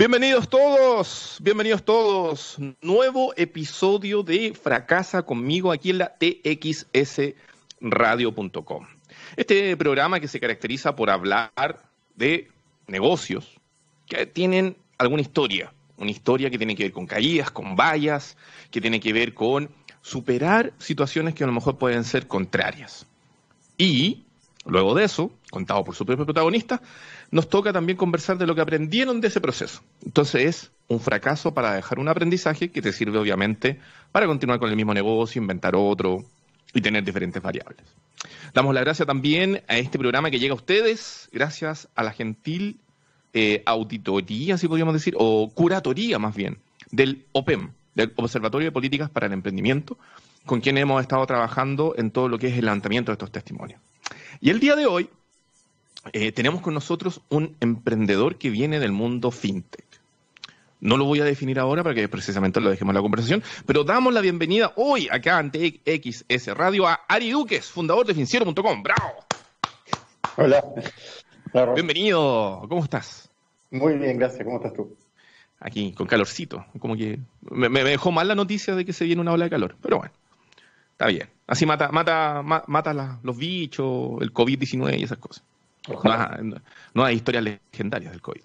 Bienvenidos todos, bienvenidos todos. Nuevo episodio de Fracasa conmigo aquí en la txsradio.com. Este programa que se caracteriza por hablar de negocios que tienen alguna historia, una historia que tiene que ver con caídas, con vallas, que tiene que ver con superar situaciones que a lo mejor pueden ser contrarias. Y luego de eso, contado por su propio protagonista, nos toca también conversar de lo que aprendieron de ese proceso. Entonces es un fracaso para dejar un aprendizaje que te sirve obviamente para continuar con el mismo negocio, inventar otro y tener diferentes variables. Damos la gracia también a este programa que llega a ustedes gracias a la gentil eh, auditoría, si podríamos decir, o curatoría más bien, del OPEM, del Observatorio de Políticas para el Emprendimiento, con quien hemos estado trabajando en todo lo que es el levantamiento de estos testimonios. Y el día de hoy eh, tenemos con nosotros un emprendedor que viene del mundo fintech. No lo voy a definir ahora para que precisamente lo dejemos en la conversación, pero damos la bienvenida hoy acá ante XS Radio a Ari Duques, fundador de Financiero.com. ¡Bravo! Hola. Bienvenido. ¿Cómo estás? Muy bien, gracias. ¿Cómo estás tú? Aquí, con calorcito. Como que me, dejó mal la noticia de que se viene una ola de calor, pero bueno, está bien. Así mata, mata, mata los bichos, el COVID-19 y esas cosas. No, hay historias legendarias del COVID.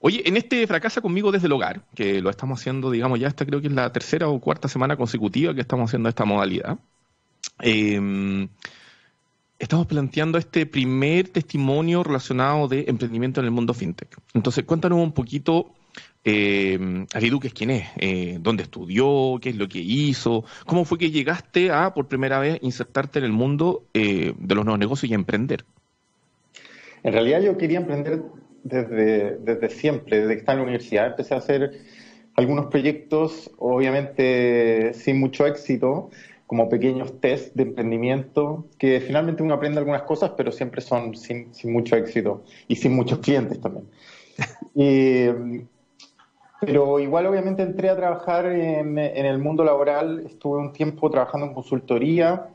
Oye, en este Fracasa conmigo desde el hogar, que lo estamos haciendo, digamos, ya esta creo que es la tercera o cuarta semana consecutiva que estamos haciendo esta modalidad, em, estamos planteando este primer testimonio relacionado de emprendimiento en el mundo fintech. Entonces, cuéntanos un poquito, eh, Ariduques, quién es, eh, dónde estudió, qué es lo que hizo, cómo fue que llegaste a, por primera vez, insertarte en el mundo eh, de los nuevos negocios y emprender. En realidad yo quería emprender desde, desde siempre, desde que estaba en la universidad. Empecé a hacer algunos proyectos, obviamente sin mucho éxito, como pequeños test de emprendimiento, que finalmente uno aprende algunas cosas, pero siempre son sin, mucho éxito y sin muchos clientes también. pero igual obviamente entré a trabajar en, en, el mundo laboral, estuve un tiempo trabajando en consultoría,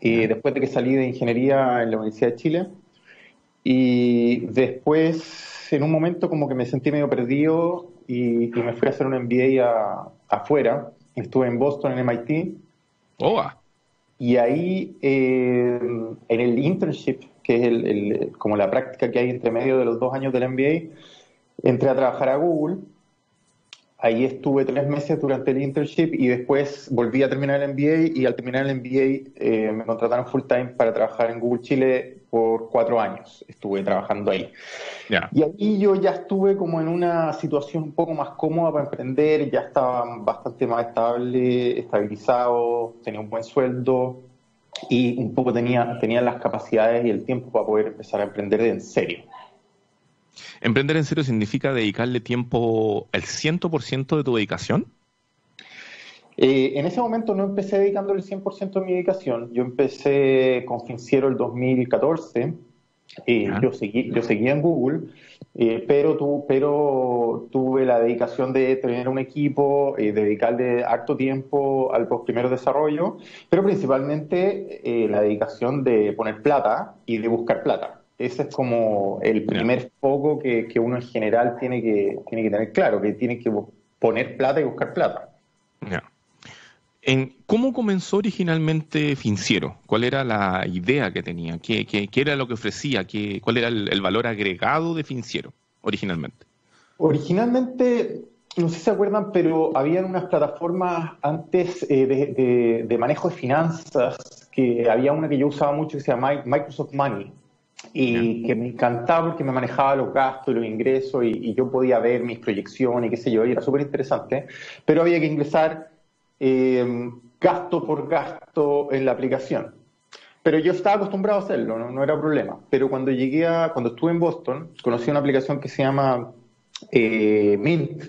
y después de que salí de ingeniería en la Universidad de Chile. Y después, en un momento, como que me sentí medio perdido y, me fui a hacer un MBA afuera. Estuve en Boston, en MIT. Oh. Y ahí, eh, en el internship, que es el, como la práctica que hay entre medio de los dos años del MBA, entré a trabajar a Google. Ahí estuve tres meses durante el internship y después volví a terminar el MBA y al terminar el MBA eh, me contrataron full time para trabajar en Google Chile por cuatro años estuve trabajando ahí. Y ahí yo ya estuve como en una situación un poco más cómoda para emprender, ya estaba bastante más estable, estabilizado, tenía un buen sueldo y un poco tenía, tenía las capacidades y el tiempo para poder empezar a emprender en serio. ¿Emprender en serio significa dedicarle tiempo, el 100% de tu dedicación? Eh, en ese momento no empecé dedicándole el 100% de mi dedicación. Yo empecé con Finciero el 2014. Eh, yo, seguí, yo seguía en Google, eh, pero, tu, pero tuve la dedicación de tener un equipo, dedicarle harto tiempo al primer desarrollo, pero principalmente la dedicación de poner plata y de buscar plata. Ese es como el primer foco que, que, uno en general tiene que, tiene que tener claro, que tiene que poner plata y buscar plata. ¿Cómo comenzó originalmente Finciero? ¿Cuál era la idea que tenía? ¿Qué, era lo que ofrecía? ¿Qué, ¿Cuál era el, valor agregado de Finciero originalmente? Originalmente, no sé si se acuerdan, pero habían unas plataformas antes eh, de, manejo de finanzas, que había una que yo usaba mucho que se llama Microsoft Money, y que me encantaba porque me manejaba los gastos y los ingresos y, y yo podía ver mis proyecciones y qué sé yo, y era súper interesante, pero había que ingresar eh, gasto por gasto en la aplicación. Pero yo estaba acostumbrado a hacerlo, no, era problema. Pero cuando llegué a, cuando estuve en Boston, conocí una aplicación que se llama eh, Mint,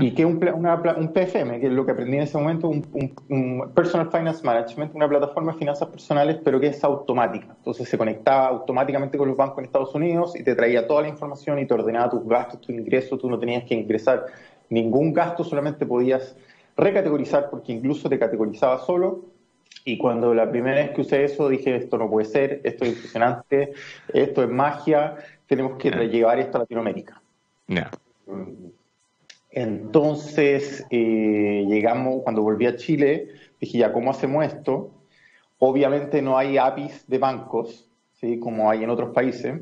y que es un, un, PFM, que es lo que aprendí en ese momento, un, Personal Finance Management, una plataforma de finanzas personales, pero que es automática. Entonces se conectaba automáticamente con los bancos en Estados Unidos y te traía toda la información y te ordenaba tus gastos, tus ingresos, tú no tenías que ingresar ningún gasto, solamente podías recategorizar porque incluso te categorizaba solo. Y cuando la primera vez que usé eso dije, esto no puede ser, esto es impresionante, esto es magia, tenemos que llevar esto a Latinoamérica. Entonces, eh, llegamos, cuando volví a Chile, dije, ya, ¿cómo hacemos esto? Obviamente no hay APIs de bancos, ¿sí? como hay en otros países.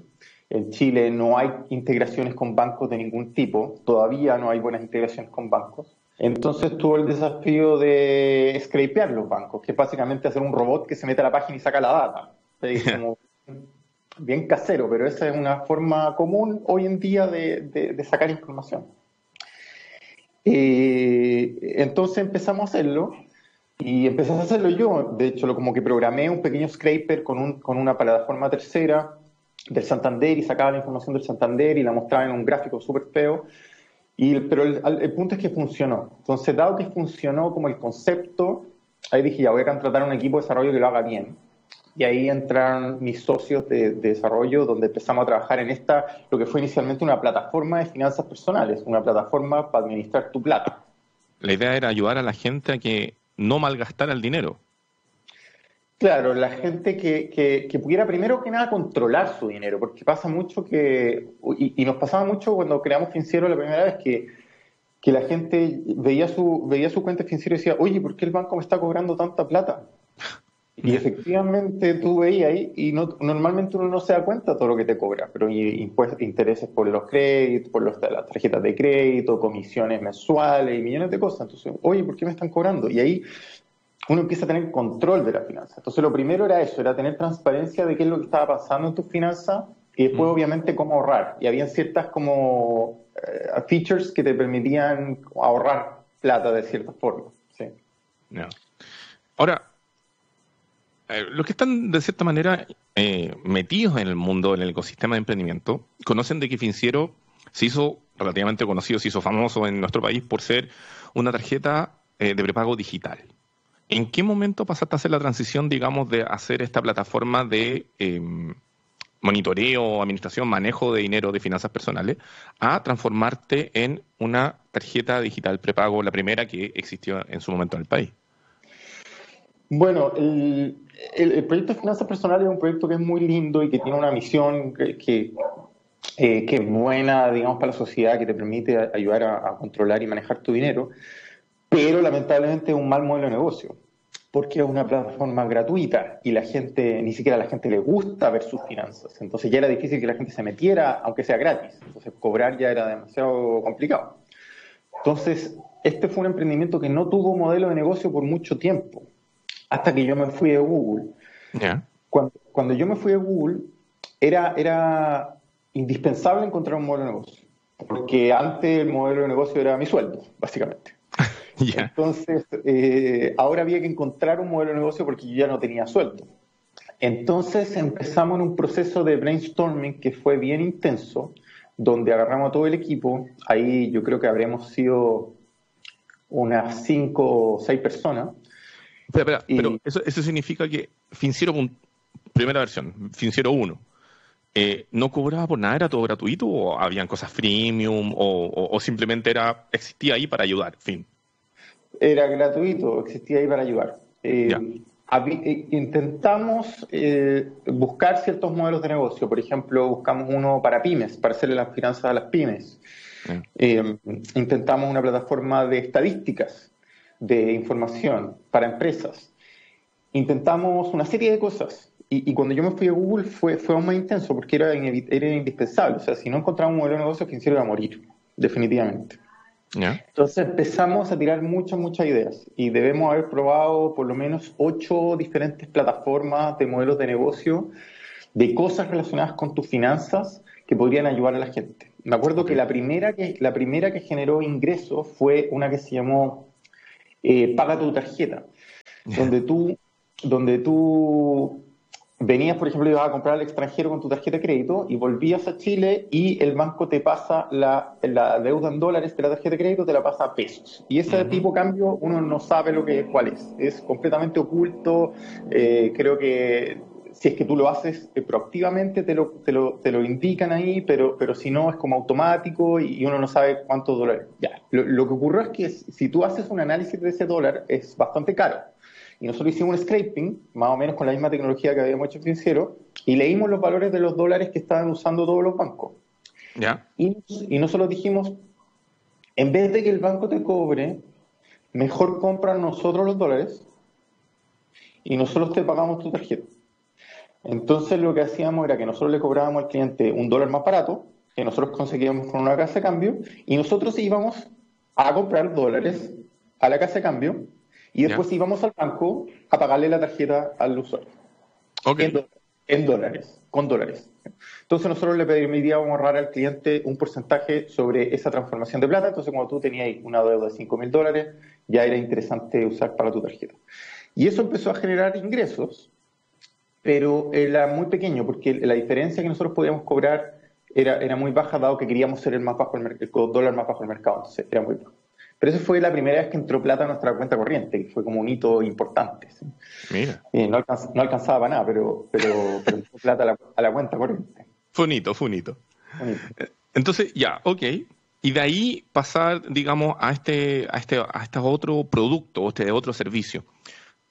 En Chile no hay integraciones con bancos de ningún tipo, todavía no hay buenas integraciones con bancos. Entonces tuvo el desafío de scrapear los bancos, que es básicamente hacer un robot que se mete a la página y saca la data. bien casero, pero esa es una forma común hoy en día de, sacar información. Eh, entonces empezamos a hacerlo y empecé a hacerlo yo. De hecho, lo, como que programé un pequeño scraper con, un, con una plataforma tercera del Santander y sacaba la información del Santander y la mostraba en un gráfico súper feo. Y, pero el, punto es que funcionó. Entonces, dado que funcionó como el concepto, ahí dije, ya voy a contratar un equipo de desarrollo que lo haga bien. Y ahí entraron mis socios de, desarrollo, donde empezamos a trabajar en esta, lo que fue inicialmente una plataforma de finanzas personales, una plataforma para administrar tu plata. La idea era ayudar a la gente a que no malgastara el dinero. Claro, la gente que, que, pudiera primero que nada controlar su dinero, porque pasa mucho que, y, nos pasaba mucho cuando creamos Financiero la primera vez, que, que, la gente veía su, veía su cuenta financiera y decía, oye, ¿por qué el banco me está cobrando tanta plata? Y efectivamente tú veías ahí, y no, normalmente uno no se da cuenta de todo lo que te cobra, pero impuestos, intereses por los créditos, por los, las tarjetas de crédito, comisiones mensuales y millones de cosas. Entonces, oye, ¿por qué me están cobrando? Y ahí uno empieza a tener control de la finanza. Entonces, lo primero era eso, era tener transparencia de qué es lo que estaba pasando en tus finanzas y después, mm. obviamente, cómo ahorrar. Y habían ciertas como eh, features que te permitían ahorrar plata de cierta forma. Sí. Ahora, eh, los que están de cierta manera eh, metidos en el mundo, en el ecosistema de emprendimiento, conocen de que Financiero se hizo relativamente conocido, se hizo famoso en nuestro país por ser una tarjeta de prepago digital. ¿En qué momento pasaste a hacer la transición, digamos, de hacer esta plataforma de em, monitoreo, administración, manejo de dinero de finanzas personales, a transformarte en una tarjeta digital prepago, la primera que existió en su momento en el país? Bueno, el, proyecto de finanzas personales es un proyecto que es muy lindo y que tiene una misión que, eh, es buena, digamos, para la sociedad, que te permite ayudar a controlar y manejar tu dinero pero lamentablemente es un mal modelo de negocio, porque es una plataforma gratuita y la gente, ni siquiera a la gente le gusta ver sus finanzas. Entonces ya era difícil que la gente se metiera, aunque sea gratis. Entonces cobrar ya era demasiado complicado. Entonces, este fue un emprendimiento que no tuvo modelo de negocio por mucho tiempo, hasta que yo me fui de Google. Cuando, cuando, yo me fui de Google, era, era indispensable encontrar un modelo de negocio, porque antes el modelo de negocio era mi sueldo, básicamente. Entonces, eh, ahora había que encontrar un modelo de negocio porque yo ya no tenía sueldo. Entonces empezamos en un proceso de brainstorming que fue bien intenso, donde agarramos a todo el equipo. Ahí yo creo que habremos sido unas cinco o seis personas. Espera, espera, pero eso, significa que Finciero, primera versión, Finciero 1, eh, ¿no cobraba por nada? ¿Era todo gratuito? ¿O habían cosas freemium? O, o, simplemente era existía ahí para ayudar? Fin era gratuito, existía ahí para ayudar. Eh, eh, intentamos eh, buscar ciertos modelos de negocio, por ejemplo, buscamos uno para pymes, para hacerle las finanzas a las pymes. intentamos una plataforma de estadísticas, de información para empresas. Intentamos una serie de cosas. Y, cuando yo me fui a Google fue, fue aún más intenso porque era, era indispensable. O sea, si no encontraba un modelo de negocio, financiero iba a morir, definitivamente. Entonces empezamos a tirar muchas, muchas ideas y debemos haber probado por lo menos ocho diferentes plataformas de modelos de negocio de cosas relacionadas con tus finanzas que podrían ayudar a la gente. Me acuerdo que la primera que, la primera que generó ingresos fue una que se llamó eh, Paga tu tarjeta, donde tú, donde tú venías, por ejemplo, ibas a comprar al extranjero con tu tarjeta de crédito y volvías a Chile y el banco te pasa la, deuda en dólares de la tarjeta de crédito, te la pasa a pesos. Y ese tipo de cambio uno no sabe lo que cuál es. Es completamente oculto. Eh, creo que si es que tú lo haces eh, proactivamente te lo, te lo, te lo indican ahí, pero, pero si no es como automático y uno no sabe cuántos dólares. Ya. Lo, lo que ocurre es que si tú haces un análisis de ese dólar es bastante caro y nosotros hicimos un scraping, más o menos con la misma tecnología que habíamos hecho en Financiero, y leímos los valores de los dólares que estaban usando todos los bancos. ¿Ya? Y, nosotros dijimos, En vez de que el banco te cobre, mejor compran nosotros los dólares y nosotros te pagamos tu tarjeta. Entonces lo que hacíamos era que nosotros le cobrábamos al cliente un dólar más barato, que nosotros conseguíamos con una casa de cambio, y nosotros íbamos a comprar dólares a la casa de cambio y después íbamos al banco a pagarle la tarjeta al usuario. En, dólares, con dólares. Entonces nosotros le pedíamos ahorrar al cliente un porcentaje sobre esa transformación de plata. Entonces cuando tú tenías una deuda de 5 mil dólares, ya era interesante usar para tu tarjeta. Y eso empezó a generar ingresos, pero era muy pequeño porque la diferencia que nosotros podíamos cobrar era, era muy baja dado que queríamos ser el, más bajo el, el dólar más bajo del mercado. Entonces era muy bajo. Pero eso fue la primera vez que entró plata a nuestra cuenta corriente, que fue como un hito importante. Mira. no, alcanzaba para nada, pero, pero, entró plata a la, cuenta corriente. Fue un hito, fue un hito. Entonces, ya, ok. Y de ahí pasar, digamos, a este, a este, a este otro producto, este otro servicio.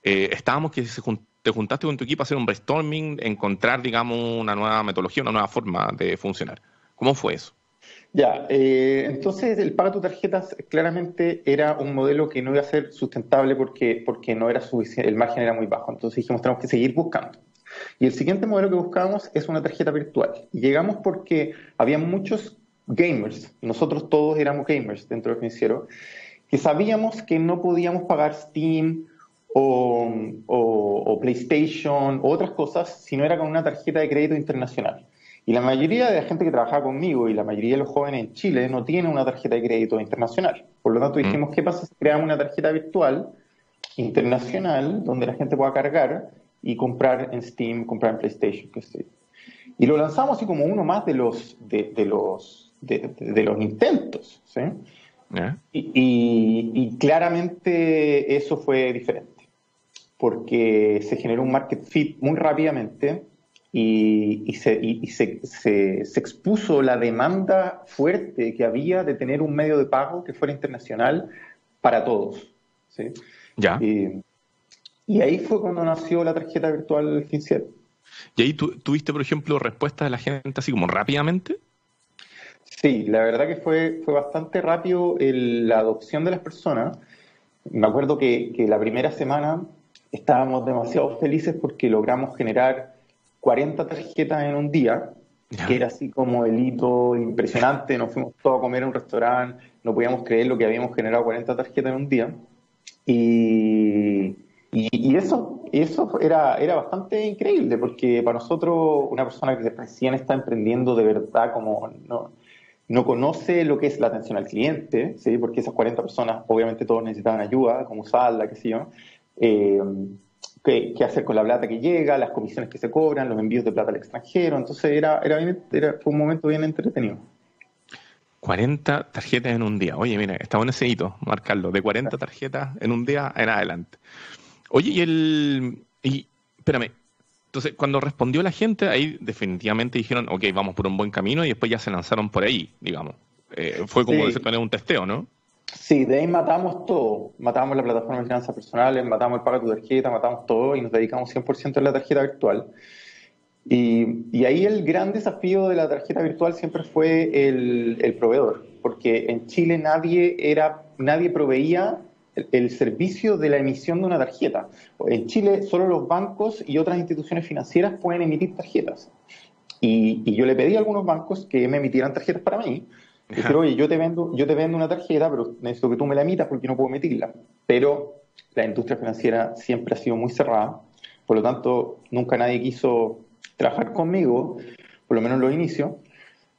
Eh, estábamos que te juntaste con tu equipo a hacer un brainstorming, encontrar, digamos, una nueva metodología, una nueva forma de funcionar. ¿Cómo fue eso? Ya, eh, entonces el pago de tarjetas claramente era un modelo que no iba a ser sustentable porque, porque no era suficiente, el margen era muy bajo. Entonces dijimos, tenemos que seguir buscando. Y el siguiente modelo que buscábamos es una tarjeta virtual. Llegamos porque había muchos gamers, nosotros todos éramos gamers dentro del financiero, que sabíamos que no podíamos pagar Steam o, o PlayStation o otras cosas si no era con una tarjeta de crédito internacional. Y la mayoría de la gente que trabajaba conmigo y la mayoría de los jóvenes en Chile no tiene una tarjeta de crédito internacional. Por lo tanto, mm. dijimos, ¿qué pasa si creamos una tarjeta virtual internacional donde la gente pueda cargar y comprar en Steam, comprar en PlayStation, Y lo lanzamos así como uno más de los, de, los, de, los intentos. ¿sí? Y, y claramente eso fue diferente, porque se generó un market fit muy rápidamente y, se, expuso la demanda fuerte que había de tener un medio de pago que fuera internacional para todos. Ya. Y, ahí fue cuando nació la tarjeta virtual FinCET. ¿Y ahí tuviste, por ejemplo, respuestas de la gente así como rápidamente? Sí, la verdad que fue, fue bastante rápido la adopción de las personas. Me acuerdo que, que la primera semana estábamos demasiado felices porque logramos generar 40 tarjetas en un día, que era así como el hito impresionante. Nos fuimos todos a comer en un restaurante, no podíamos creer lo que habíamos generado 40 tarjetas en un día. Y, y, eso, eso era, era bastante increíble, porque para nosotros, una persona que recién está emprendiendo de verdad, como no, no conoce lo que es la atención al cliente, ¿sí? porque esas 40 personas, obviamente todos necesitaban ayuda, como usarla, qué sé yo. Eh, qué, hacer con la plata que llega, las comisiones que se cobran, los envíos de plata al extranjero. Entonces era, era, era fue un momento bien entretenido. 40 tarjetas en un día. Oye, mira, está bueno ese hito, marcarlo, de 40 tarjetas en un día en adelante. Oye, y el. Y, espérame. Entonces, cuando respondió la gente, ahí definitivamente dijeron, ok, vamos por un buen camino y después ya se lanzaron por ahí, digamos. Eh, fue como sí. de un testeo, ¿no? Sí, de ahí matamos todo. Matamos la plataforma de finanzas personales, matamos el pago de tu tarjeta, matamos todo y nos dedicamos 100% a la tarjeta virtual. Y, ahí el gran desafío de la tarjeta virtual siempre fue el, proveedor, porque en Chile nadie, era, nadie proveía el, servicio de la emisión de una tarjeta. En Chile solo los bancos y otras instituciones financieras pueden emitir tarjetas. Y, y yo le pedí a algunos bancos que me emitieran tarjetas para mí, Decir, oye, yo te, vendo, yo te vendo una tarjeta, pero necesito que tú me la emitas porque no puedo emitirla. Pero la industria financiera siempre ha sido muy cerrada, por lo tanto, nunca nadie quiso trabajar conmigo, por lo menos en los inicios.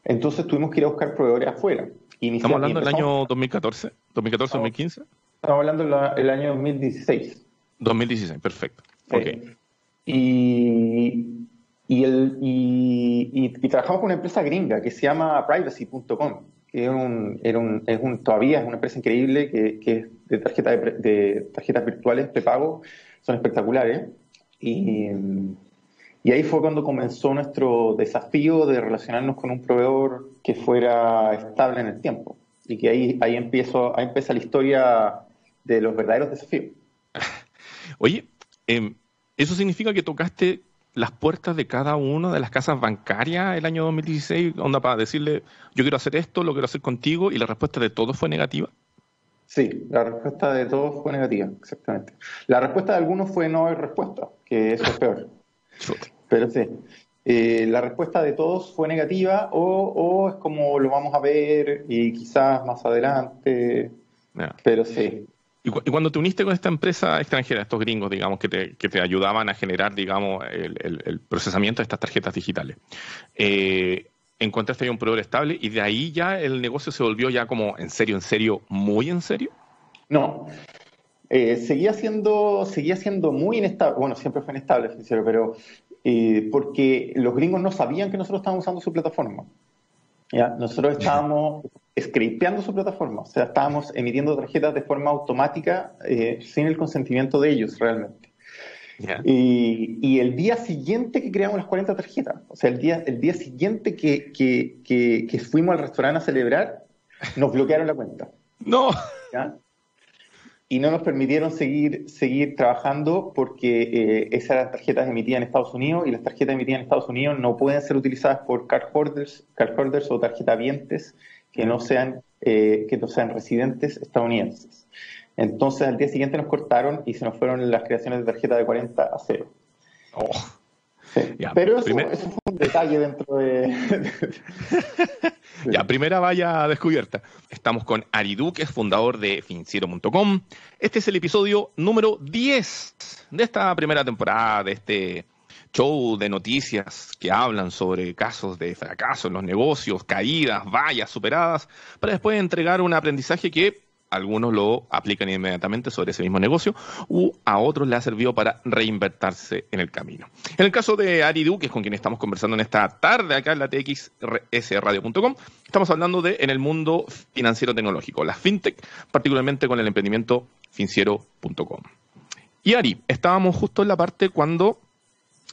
Entonces tuvimos que ir a buscar proveedores afuera. ¿Estamos hablando del año 2014? ¿2014-2015? Estamos hablando del año 2016. 2016, perfecto. Y, y, el, y, trabajamos con una empresa gringa que se llama privacy.com que es un, es un, todavía es una empresa increíble que, es de, tarjeta de, tarjetas virtuales prepago, son espectaculares. Y, y, ahí fue cuando comenzó nuestro desafío de relacionarnos con un proveedor que fuera estable en el tiempo. Y que ahí, ahí, empiezo, ahí empieza la historia de los verdaderos desafíos. Oye, em, eso significa que tocaste las puertas de cada una de las casas bancarias el año 2016, onda para decirle, yo quiero hacer esto, lo quiero hacer contigo, y la respuesta de todos fue negativa? Sí, la respuesta de todos fue negativa, exactamente. La respuesta de algunos fue no hay respuesta, que eso es peor. Pero sí, eh, la respuesta de todos fue negativa o, es como lo vamos a ver y quizás más adelante, pero sí. Y, cuando te uniste con esta empresa extranjera, estos gringos, digamos, que te, que te ayudaban a generar, digamos, el, procesamiento de estas tarjetas digitales, eh, encontraste ahí un proveedor estable y de ahí ya el negocio se volvió ya como en serio, en serio, muy en serio? No. Eh, seguía siendo seguía siendo muy inestable, bueno, siempre fue inestable, sincero, pero eh, porque los gringos no sabían que nosotros estábamos usando su plataforma. ¿ya? Nosotros estábamos scrapeando su plataforma, o sea, estábamos emitiendo tarjetas de forma automática eh, sin el consentimiento de ellos realmente. Y, el día siguiente que creamos las 40 tarjetas, o sea, el día, el día siguiente que, que, que, fuimos al restaurante a celebrar, nos bloquearon la cuenta. No. Y no nos permitieron seguir, seguir trabajando porque eh, esas eran tarjetas emitidas en Estados Unidos y las tarjetas emitidas en Estados Unidos no pueden ser utilizadas por cardholders, cardholders o tarjetavientes que no sean, eh, que no sean residentes estadounidenses. Entonces al día siguiente nos cortaron y se nos fueron las creaciones de tarjeta de 40 a 0. Pero eso, fue un detalle dentro de... ya, primera valla descubierta. Estamos con Ari Duque, fundador de Finciero.com. Este es el episodio número 10 de esta primera temporada, de este show de noticias que hablan sobre casos de fracaso en los negocios, caídas, vallas superadas, para después entregar un aprendizaje que algunos lo aplican inmediatamente sobre ese mismo negocio, u a otros le ha servido para reinvertirse en el camino. En el caso de Ari que es con quien estamos conversando en esta tarde acá en la txsradio.com, estamos hablando de en el mundo financiero tecnológico, la fintech, particularmente con el emprendimiento financiero.com. Y Ari, estábamos justo en la parte cuando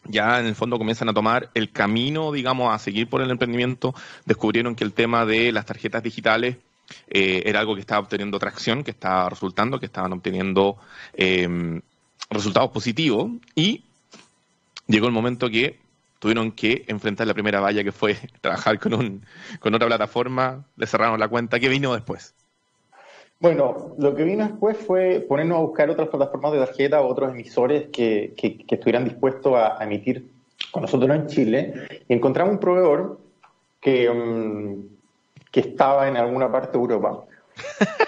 ya en el fondo comienzan a tomar el camino, digamos, a seguir por el emprendimiento, descubrieron que el tema de las tarjetas digitales eh, era algo que estaba obteniendo tracción, que estaba resultando, que estaban obteniendo em, resultados positivos y llegó el momento que tuvieron que enfrentar la primera valla que fue trabajar con, un, con otra plataforma, le cerraron la cuenta. ¿Qué vino después? Bueno, lo que vino después fue ponernos a buscar otras plataformas de tarjeta o otros emisores que, que, estuvieran dispuestos a, emitir con nosotros en Chile y encontramos un proveedor que, mm, que estaba en alguna parte de Europa.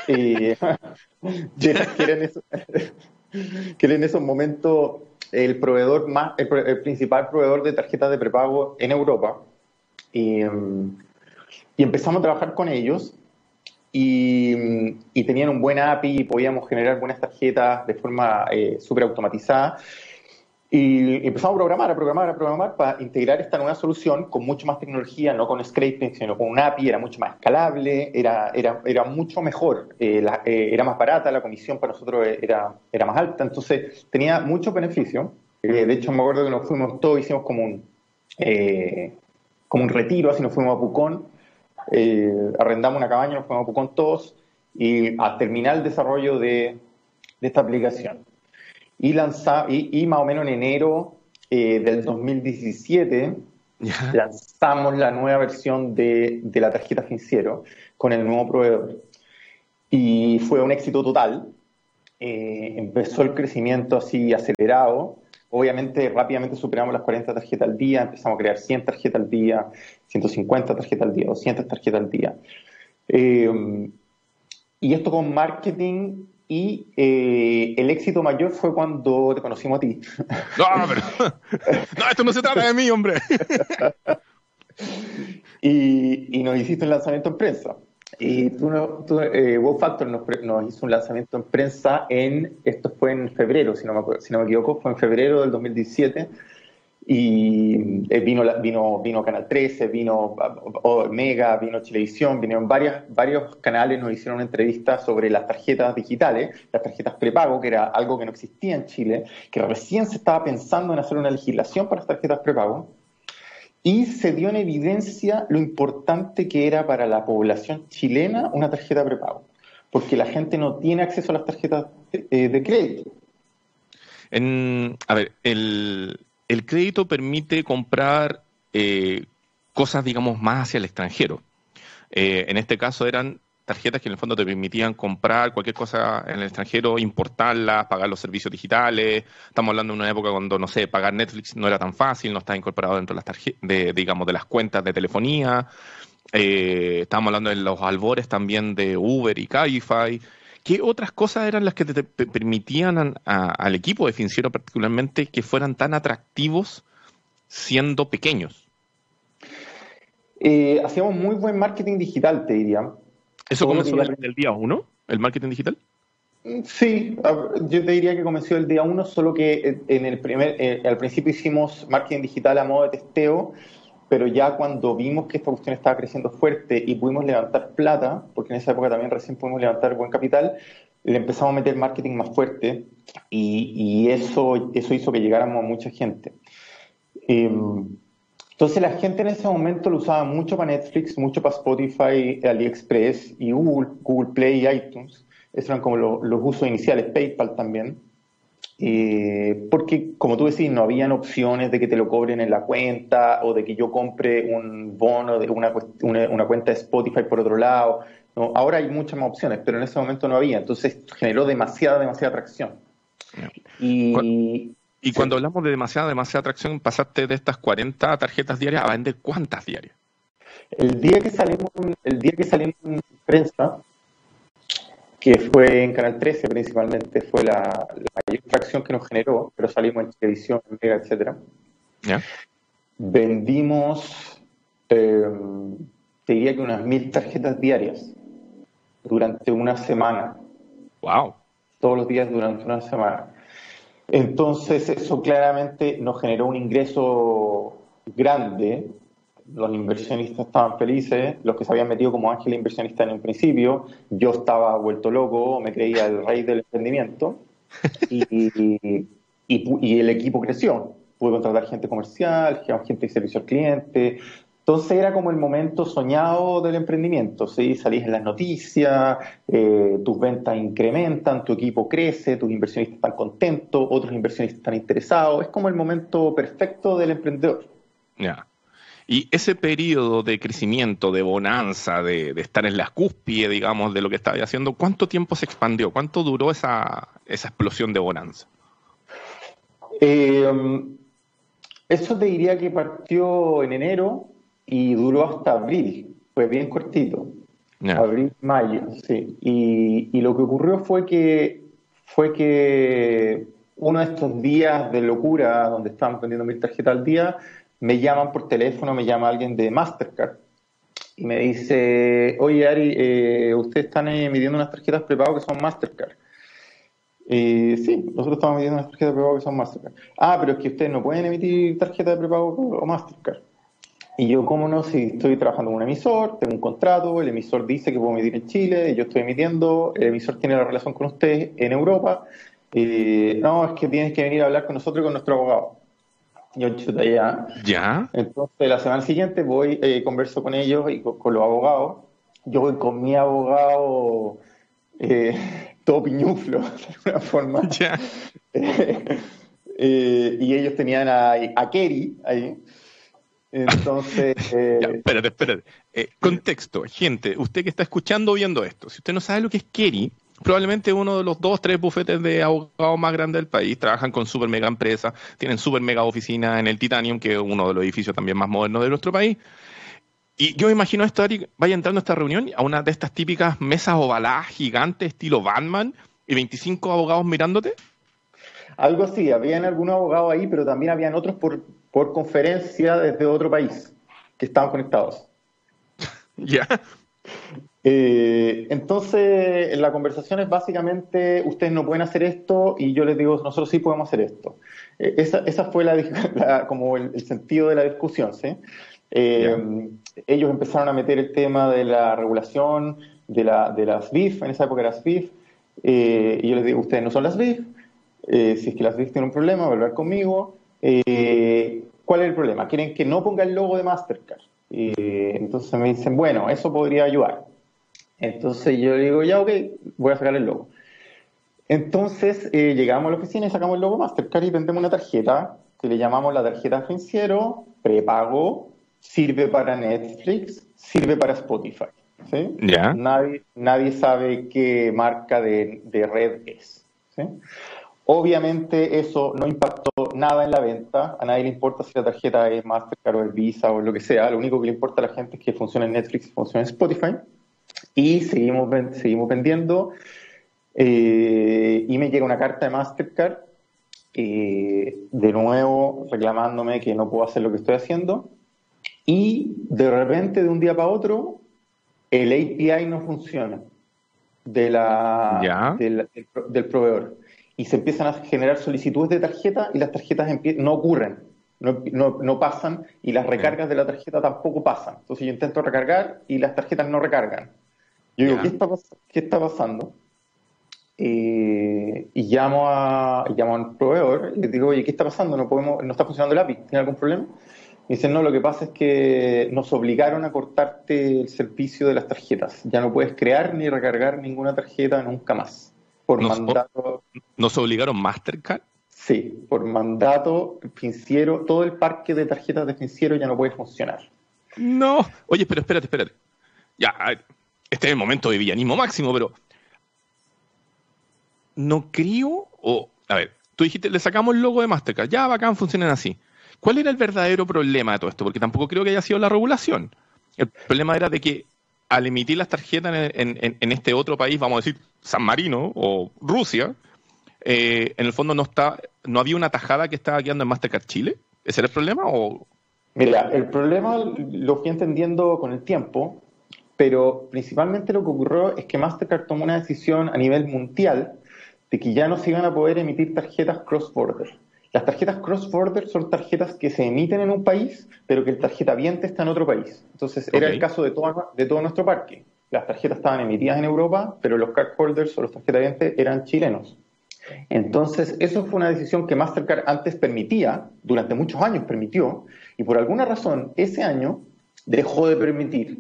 y que, en esos, en esos momentos el proveedor más, el, principal proveedor de tarjetas de prepago en Europa. Y, y empezamos a trabajar con ellos y, y, tenían un buen API y podíamos generar buenas tarjetas de forma eh, súper automatizada. Y empezamos a programar, a programar, a programar para integrar esta nueva solución con mucho más tecnología, no con scraping, sino con un API, era mucho más escalable, era, era, era mucho mejor, eh, eh, era más barata, la comisión para nosotros era, era más alta, entonces tenía mucho beneficio. Eh, de hecho, me acuerdo que nos fuimos todos, hicimos como un, como un retiro, así nos fuimos a Pucón, arrendamos una cabaña, nos fuimos a Pucón todos y a terminar el desarrollo de, de esta aplicación y, lanza, y, más o menos en enero eh, del 2017 lanzamos la nueva versión de, de, la tarjeta financiero con el nuevo proveedor. Y fue un éxito total. Eh, empezó el crecimiento así acelerado. Obviamente rápidamente superamos las 40 tarjetas al día, empezamos a crear 100 tarjetas al día, 150 tarjetas al día, 200 tarjetas al día. Eh, y esto con marketing y eh, el éxito mayor fue cuando te conocimos a ti. No, pero, no esto no se trata de mí, hombre. y, y, nos hiciste un lanzamiento en prensa. Y tú, tú eh, Wow Factor nos, hizo un lanzamiento en prensa en, esto fue en febrero, si no me, si no me equivoco, fue en febrero del 2017 y eh, vino, vino, vino Canal 13, vino Mega, vino Televisión, vinieron varios canales, nos hicieron una entrevista sobre las tarjetas digitales, las tarjetas prepago, que era algo que no existía en Chile, que recién se estaba pensando en hacer una legislación para las tarjetas prepago, y se dio en evidencia lo importante que era para la población chilena una tarjeta prepago, porque la gente no tiene acceso a las tarjetas eh, de crédito. En, a ver, el, el crédito permite comprar eh, cosas, digamos, más hacia el extranjero. Eh, en este caso eran tarjetas que en el fondo te permitían comprar cualquier cosa en el extranjero, importarlas, pagar los servicios digitales. Estamos hablando de una época cuando, no sé, pagar Netflix no era tan fácil, no estaba incorporado dentro de las tarjetas, de, digamos, de las cuentas de telefonía. Eh, estamos hablando de los albores también de Uber y Cabify. ¿Qué otras cosas eran las que te, permitían al equipo de Finciero particularmente que fueran tan atractivos siendo pequeños? Eh, hacíamos muy buen marketing digital, te diría. ¿Eso comenzó desde el día uno, el marketing digital? Mm, sí, yo te diría que comenzó el día uno, solo que en el primer, eh, al principio hicimos marketing digital a modo de testeo pero ya cuando vimos que esta cuestión estaba creciendo fuerte y pudimos levantar plata, porque en esa época también recién pudimos levantar buen capital, le empezamos a meter marketing más fuerte y, eso, eso hizo que llegáramos a mucha gente. Em, entonces la gente en ese momento lo usaba mucho para Netflix, mucho para Spotify, AliExpress y Google, Google Play y iTunes. Esos eran como los usos iniciales, PayPal también. Eh, porque, como tú decís, no habían opciones de que te lo cobren en la cuenta o de que yo compre un bono de una, una, cuenta de Spotify por otro lado. ¿no? Ahora hay muchas más opciones, pero en ese momento no había. Entonces generó demasiada, demasiada atracción. Y, y cuando hablamos de demasiada, demasiada atracción, pasaste de estas 40 tarjetas diarias a vender cuántas diarias. El día que salimos, el día que salimos en prensa, que fue en Canal 13 principalmente, fue la, mayor tracción que nos generó, pero salimos en televisión, en Mega, etc. Vendimos, eh, te diría que unas mil tarjetas diarias durante una semana. ¡Wow! Todos los días durante una semana. Entonces, eso claramente nos generó un ingreso grande los inversionistas estaban felices, los que se habían metido como ángel inversionista en un principio, yo estaba vuelto loco, me creía el rey del emprendimiento y, el equipo creció. Pude contratar gente comercial, gente de servicio al cliente. Entonces era como el momento soñado del emprendimiento, ¿sí? Salís en las noticias, eh, tus ventas incrementan, tu equipo crece, tus inversionistas están contentos, otros inversionistas están interesados. Es como el momento perfecto del emprendedor. Ya. Y ese periodo de crecimiento, de bonanza, de, estar en la cúspide, digamos, de lo que estaba haciendo, ¿cuánto tiempo se expandió? ¿Cuánto duró esa, esa explosión de bonanza? Eh, eso te diría que partió en enero y duró hasta abril. Fue bien cortito. Abril, mayo, sí. Y, y, lo que ocurrió fue que fue que uno de estos días de locura, donde estaban vendiendo mil tarjetas al día, me llaman por teléfono, me llama alguien de Mastercard y me dice, oye Ari, eh, ustedes están emitiendo unas tarjetas prepago que son Mastercard. Eh, sí, nosotros estamos emitiendo unas tarjetas prepago que son Mastercard. Ah, pero es que ustedes no pueden emitir tarjetas de prepago o Mastercard. Y yo, ¿cómo no? Si estoy trabajando en un emisor, tengo un contrato, el emisor dice que puedo emitir en Chile, yo estoy emitiendo, el emisor tiene la relación con ustedes en Europa. Eh, no, es que tienes que venir a hablar con nosotros y con nuestro abogado. Yo chuta ya. Ya. Entonces, la semana siguiente voy, eh, converso con ellos y con, los abogados. Yo voy con mi abogado eh, todo piñuflo, de alguna forma. Ya. Eh, y ellos tenían a, a Kerry ahí. Entonces. ya, espérate, espérate. contexto, gente, usted que está escuchando o viendo esto, si usted no sabe lo que es Kerry, probablemente uno de los dos, tres bufetes de abogados más grandes del país. Trabajan con super mega empresas, tienen super mega oficinas en el Titanium, que es uno de los edificios también más modernos de nuestro país. Y yo me imagino esto, Ari, vaya entrando a esta reunión a una de estas típicas mesas ovaladas gigantes, estilo Batman, y 25 abogados mirándote. Algo así, habían algunos abogados ahí, pero también habían otros por, por conferencia desde otro país que estaban conectados. ya. Eh, entonces, la conversación es básicamente, ustedes no pueden hacer esto y yo les digo, nosotros sí podemos hacer esto. Eh, esa, esa, fue la, como el, sentido de la discusión. ¿sí? Eh, ellos empezaron a meter el tema de la regulación de, la, de las BIF, en esa época era BIF, y yo les digo, ustedes no son las BIF, si es que las BIF tienen un problema, volver conmigo. ¿Cuál es el problema? Quieren que no ponga el logo de Mastercard. entonces me dicen, bueno, eso podría ayudar. Entonces yo le digo, ya, ok, voy a sacar el logo. Entonces eh, llegamos a la oficina y sacamos el logo Mastercard y vendemos una tarjeta que le llamamos la tarjeta financiero, prepago, sirve para Netflix, sirve para Spotify. ¿sí? Nadie, nadie sabe qué marca de, red es. Obviamente eso no impactó nada en la venta, a nadie le importa si la tarjeta es Mastercard o es Visa o lo que sea, lo único que le importa a la gente es que funcione en Netflix y funcione en Spotify. Y seguimos, seguimos vendiendo. Eh, y me llega una carta de Mastercard, eh, de nuevo reclamándome que no puedo hacer lo que estoy haciendo. Y de repente, de un día para otro, el API no funciona de la, del, proveedor. Y se empiezan a generar solicitudes de tarjeta y las tarjetas no ocurren, no, pasan y las recargas de la tarjeta tampoco pasan. Entonces yo intento recargar y las tarjetas no recargan. Yo digo, ¿qué está, ¿qué está pasando? Eh, y llamo a llamo al proveedor y le digo, oye, ¿qué está pasando? No podemos, no está funcionando el API, ¿tiene algún problema? Y dicen, no, lo que pasa es que nos obligaron a cortarte el servicio de las tarjetas. Ya no puedes crear ni recargar ninguna tarjeta nunca más. Por mandato. ¿Nos obligaron Mastercard? Sí, por mandato financiero, todo el parque de tarjetas de financiero ya no puede funcionar. No. Oye, pero espérate, espérate. Ya, este es el momento de villanismo máximo, pero no creo, o, a ver, tú dijiste, le sacamos el logo de Mastercard, ya bacán, funcionan así. ¿Cuál era el verdadero problema de todo esto? Porque tampoco creo que haya sido la regulación. El problema era de que al emitir las tarjetas en, este otro país, vamos a decir San Marino o Rusia, eh, en el fondo no está, no había una tajada que estaba quedando en Mastercard Chile. ¿Ese era el problema? O... Mira, el problema lo fui entendiendo con el tiempo, pero principalmente lo que ocurrió es que Mastercard tomó una decisión a nivel mundial de que ya no se iban a poder emitir tarjetas cross-border. Las tarjetas cross-border son tarjetas que se emiten en un país, pero que el tarjeta viente está en otro país. Entonces, era el caso de todo, de todo nuestro parque. Las tarjetas estaban emitidas en Europa, pero los cardholders o los vientes eran chilenos. Entonces, eso fue una decisión que Mastercard antes permitía, durante muchos años permitió, y por alguna razón ese año dejó de permitir.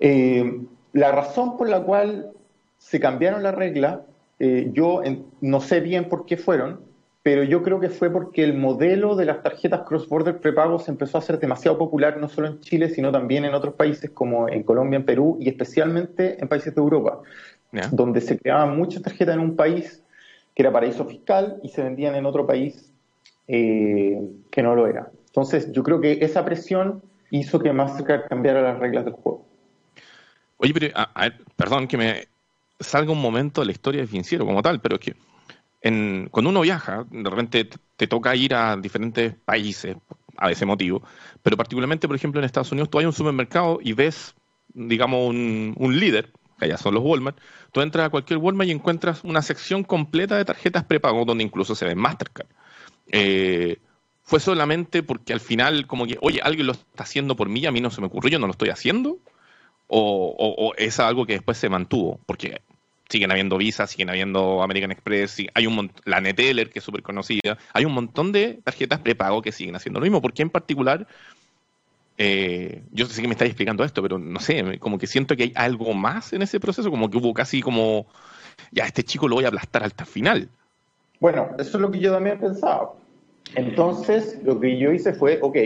Eh, la razón por la cual se cambiaron las reglas eh, yo no sé bien por qué fueron, pero yo creo que fue porque el modelo de las tarjetas cross-border prepago se empezó a hacer demasiado popular no solo en Chile, sino también en otros países como en Colombia, en Perú y especialmente en países de Europa, donde se creaban muchas tarjetas en un país que era paraíso fiscal y se vendían en otro país eh, que no lo era. Entonces, yo creo que esa presión hizo que Mastercard cambiara las reglas del juego. Oye, pero, perdón que me salga un momento de la historia de financiero como tal, pero es que en, cuando uno viaja, de repente te toca ir a diferentes países a ese motivo, pero particularmente, por ejemplo, en Estados Unidos, tú hay un supermercado y ves, digamos, un, líder, que allá son los Walmart, tú entras a cualquier Walmart y encuentras una sección completa de tarjetas prepago donde incluso se ve Mastercard. Eh, fue solamente porque al final, como que, oye, alguien lo está haciendo por mí, a mí no se me ocurrió, yo no lo estoy haciendo, o, o es algo que después se mantuvo, porque siguen habiendo Visa, siguen habiendo American Express, hay un la Neteller, que es súper conocida, hay un montón de tarjetas prepago que siguen haciendo lo mismo. ¿Por qué en particular? Eh, yo sé que me estáis explicando esto, pero no sé, como que siento que hay algo más en ese proceso, como que hubo casi como, ya, este chico lo voy a aplastar hasta el final. Bueno, eso es lo que yo también pensaba. Entonces, lo que yo hice fue, ok,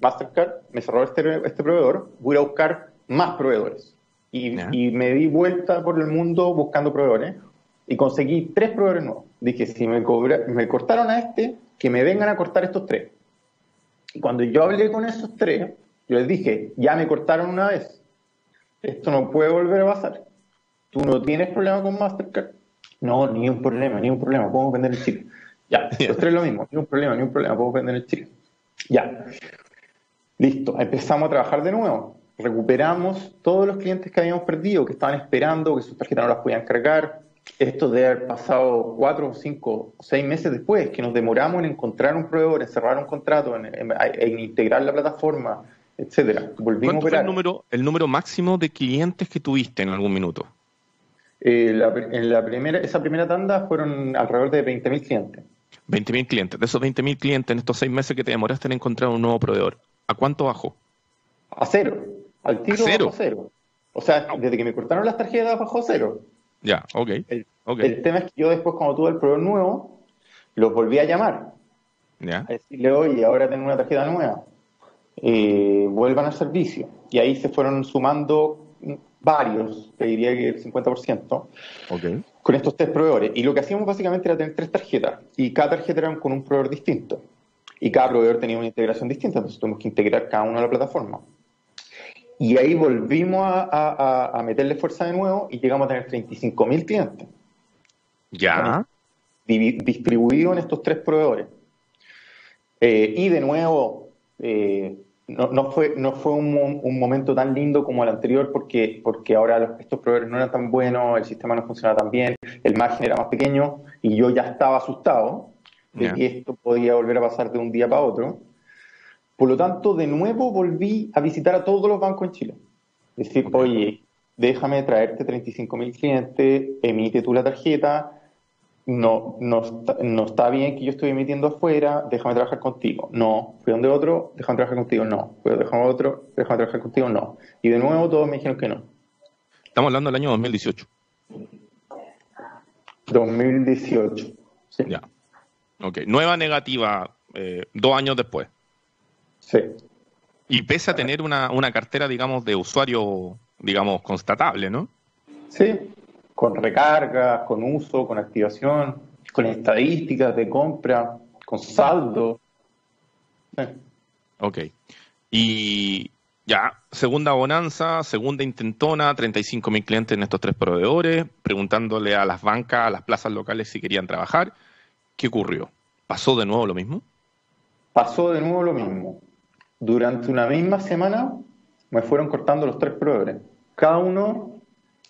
Mastercard me cerró este, este proveedor, voy a buscar más proveedores. Y, me di vuelta por el mundo buscando proveedores y conseguí tres proveedores nuevos. Dije, si me, me cortaron a este, que me vengan a cortar estos tres. Y cuando yo hablé con esos tres, yo les dije, ya me cortaron una vez. Esto no puede volver a pasar. ¿Tú no tienes problema con Mastercard? No, ni un problema, ni un problema. Podemos vender el Chile. Ya, los tres lo mismo. Ni un problema, ni un problema. Podemos vender el Chile. Ya. Listo. Empezamos a trabajar de nuevo recuperamos todos los clientes que habíamos perdido, que estaban esperando, que sus tarjetas no las podían cargar. Esto de haber pasado cuatro, cinco, seis meses después, que nos demoramos en encontrar un proveedor, en cerrar un contrato, en, integrar la plataforma, etcétera. Volvimos a Fue el número, el número máximo de clientes que tuviste en algún minuto? Eh, en la primera, esa primera tanda fueron alrededor de 20.000 clientes. 20.000 clientes. De esos 20.000 clientes, en estos seis meses que te demoraste en encontrar un nuevo proveedor, ¿a cuánto bajó? A cero. Al tiro cero? cero. O sea, desde que me cortaron las tarjetas bajó cero. Ya, ok. El, tema es que yo después, cuando tuve el proveedor nuevo, los volví a llamar. a decirle, oye, ahora tengo una tarjeta nueva, eh, vuelvan al servicio. Y ahí se fueron sumando varios, te diría que el 50%, con estos tres proveedores. Y lo que hacíamos básicamente era tener tres tarjetas, y cada tarjeta era con un proveedor distinto. Y cada proveedor tenía una integración distinta, entonces tuvimos que integrar cada uno a la plataforma. Y ahí volvimos a, meterle fuerza de nuevo y llegamos a tener 35.000 clientes. Ya. Distribuidos en estos tres proveedores. Eh, y de nuevo, eh, no, fue, no fue un, momento tan lindo como el anterior porque, porque ahora estos proveedores no eran tan buenos, el sistema no funcionaba tan bien, el margen era más pequeño y yo ya estaba asustado de que esto podía volver a pasar de un día para otro. Por lo tanto, de nuevo volví a visitar a todos los bancos en Chile. Decir, oye, déjame traerte 35 mil clientes, emite tú la tarjeta, no, no, está bien que yo estoy emitiendo afuera, déjame trabajar contigo. No, fui donde otro, déjame trabajar contigo. No, fui donde otro, déjame trabajar contigo. No. Y de nuevo todos me dijeron que no. Estamos hablando del año 2018. 2018. Sí. Ya. Ok. Nueva negativa eh, dos años después. Sí. Y pese a tener una, una cartera, digamos, de usuario, digamos, constatable, ¿no? Sí, con recargas, con uso, con activación, con estadísticas de compra, con saldo. Ok. Y ya, segunda bonanza, segunda intentona, 35 mil clientes en estos tres proveedores, preguntándole a las bancas, a las plazas locales si querían trabajar. ¿Qué ocurrió? ¿Pasó de nuevo lo mismo? Pasó de nuevo lo mismo. Durante una misma semana me fueron cortando los tres proveedores. Cada uno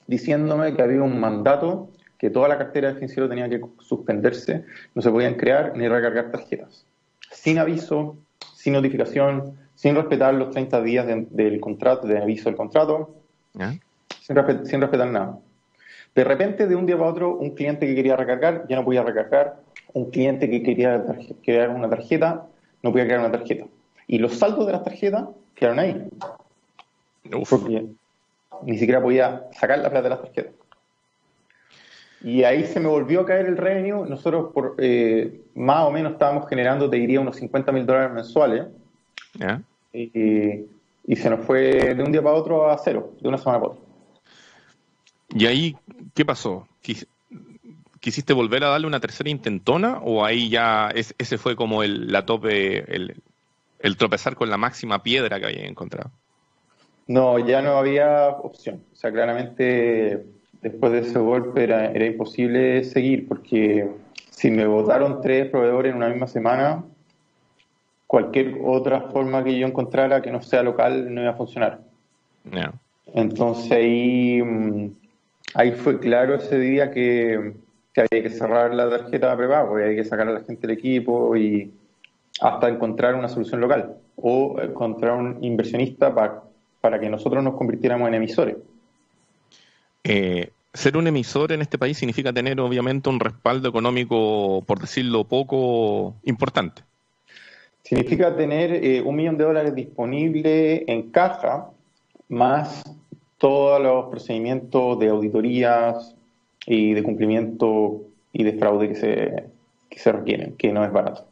diciéndome que había un mandato que toda la cartera de financiero tenía que suspenderse, no se podían crear ni recargar tarjetas. Sin aviso, sin notificación, sin respetar los 30 días del contrato, de aviso del contrato, sin, respetar nada. De repente, de un día para otro, un cliente que quería recargar ya no podía recargar, un cliente que quería crear una tarjeta no podía crear una tarjeta. Y los saldos de las tarjetas quedaron ahí. Uf ni siquiera podía sacar la plata de las tarjetas. Y ahí se me volvió a caer el revenue. Nosotros por eh, más o menos estábamos generando, te diría, unos 50 mil dólares mensuales. Y, se nos fue de un día para otro a cero, de una semana para otra. ¿Y ahí qué pasó? ¿Quisiste volver a darle una tercera intentona o ahí ya ese fue como el, la tope, el, el tropezar con la máxima piedra que había encontrado? No, ya no había opción. O sea, claramente después de ese golpe era, era imposible seguir porque si me votaron tres proveedores en una misma semana, cualquier otra forma que yo encontrara que no sea local no iba a funcionar. Entonces ahí, mm, ahí fue claro ese día que, que había que cerrar la tarjeta de prepago, había que sacar a la gente del equipo y hasta encontrar una solución local o encontrar un inversionista para para que nosotros nos convirtiéramos en emisores. Eh, ser un emisor en este país significa tener obviamente un respaldo económico, por decirlo poco, importante. Significa tener eh, un millón de dólares disponible en caja, más todos los procedimientos de auditorías y de cumplimiento y de fraude que se, que se requieren, que no es barato.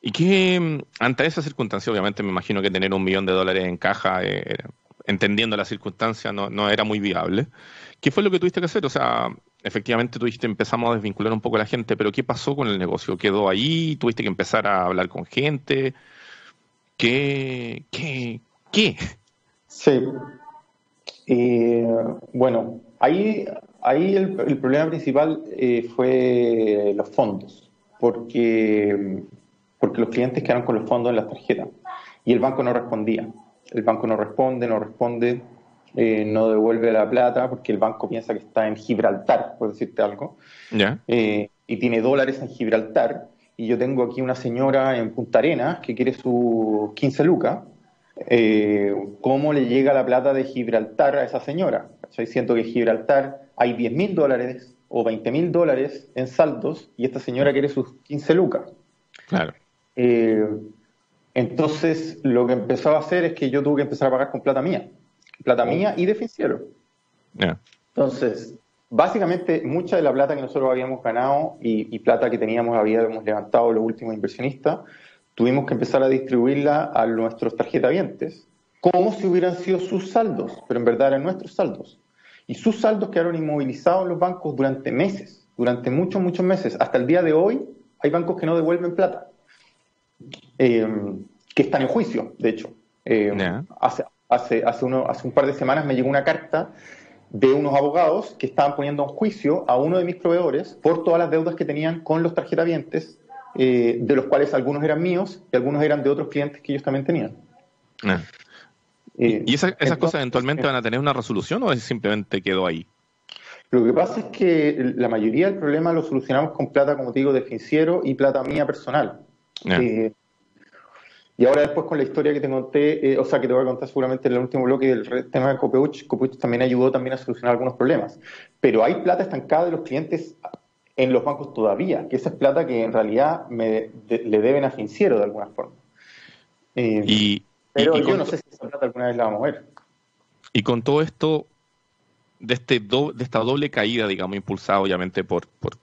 Y que mm, ante esa circunstancia, obviamente me imagino que tener un millón de dólares en caja, eh, entendiendo la circunstancia, no, no, era muy viable. ¿Qué fue lo que tuviste que hacer? O sea, efectivamente tuviste, empezamos a desvincular un poco a la gente, pero ¿qué pasó con el negocio? ¿Quedó ahí? ¿Tuviste que empezar a hablar con gente? ¿Qué? ¿Qué? ¿Qué? Sí. bueno, ahí, ahí el, problema principal eh, fue los fondos, porque porque los clientes quedaron con los fondos en las tarjetas y el banco no respondía. El banco no responde, no responde, eh, no devuelve la plata porque el banco piensa que está en Gibraltar, por decirte algo, eh, y tiene dólares en Gibraltar. Y yo tengo aquí una señora en Punta Arenas que quiere su 15 lucas. Eh, ¿Cómo le llega la plata de Gibraltar a esa señora? Yo siento que en Gibraltar hay 10 mil dólares o 20 mil dólares en saldos y esta señora quiere sus 15 lucas. Claro. Eh, entonces, lo que empezó a hacer es que yo tuve que empezar a pagar con plata mía, plata oh. mía y de financiero. Entonces, básicamente, mucha de la plata que nosotros habíamos ganado y, plata que teníamos, habíamos levantado los últimos inversionistas, tuvimos que empezar a distribuirla a nuestros tarjetavientes, como si hubieran sido sus saldos, pero en verdad eran nuestros saldos. Y sus saldos quedaron inmovilizados en los bancos durante meses, durante muchos, muchos meses. Hasta el día de hoy hay bancos que no devuelven plata, eh, que están en juicio, de hecho. Eh, hace, hace, hace, uno, hace un par de semanas me llegó una carta de unos abogados que estaban poniendo en juicio a uno de mis proveedores por todas las deudas que tenían con los tarjetavientes, eh, de los cuales algunos eran míos y algunos eran de otros clientes que ellos también tenían. Eh, ¿Y esas, cosas eventualmente van a tener una resolución o simplemente quedó ahí? Lo que pasa es que la mayoría del problema lo solucionamos con plata, como te digo, de financiero y plata mía personal. Eh, y ahora después con la historia que te conté, eh, o sea, que te voy a contar seguramente en el último bloque del tema de Copeuch, Copeuch también ayudó también a solucionar algunos problemas. Pero hay plata estancada de los clientes en los bancos todavía, que esa es plata que en realidad me le deben a financiero de alguna forma. Eh, y, pero yo no sé si esa plata alguna vez la vamos a ver. Y con todo esto, de, este de esta doble caída, digamos, impulsada obviamente por, por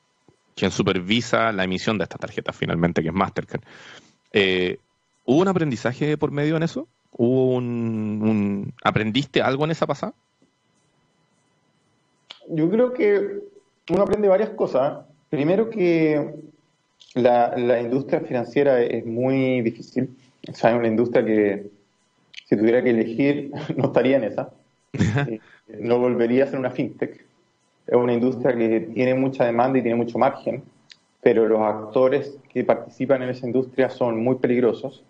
quien supervisa la emisión de esta tarjeta finalmente, que es Mastercard, eh, ¿Hubo un aprendizaje por medio en eso? ¿Hubo un, ¿Aprendiste algo en esa pasada? Yo creo que uno aprende varias cosas. Primero que la, industria financiera es muy difícil. O sea, es una industria que si tuviera que elegir no estaría en esa. Eh, no volvería a ser una fintech. Es una industria que tiene mucha demanda y tiene mucho margen, pero los actores que participan en esa industria son muy peligrosos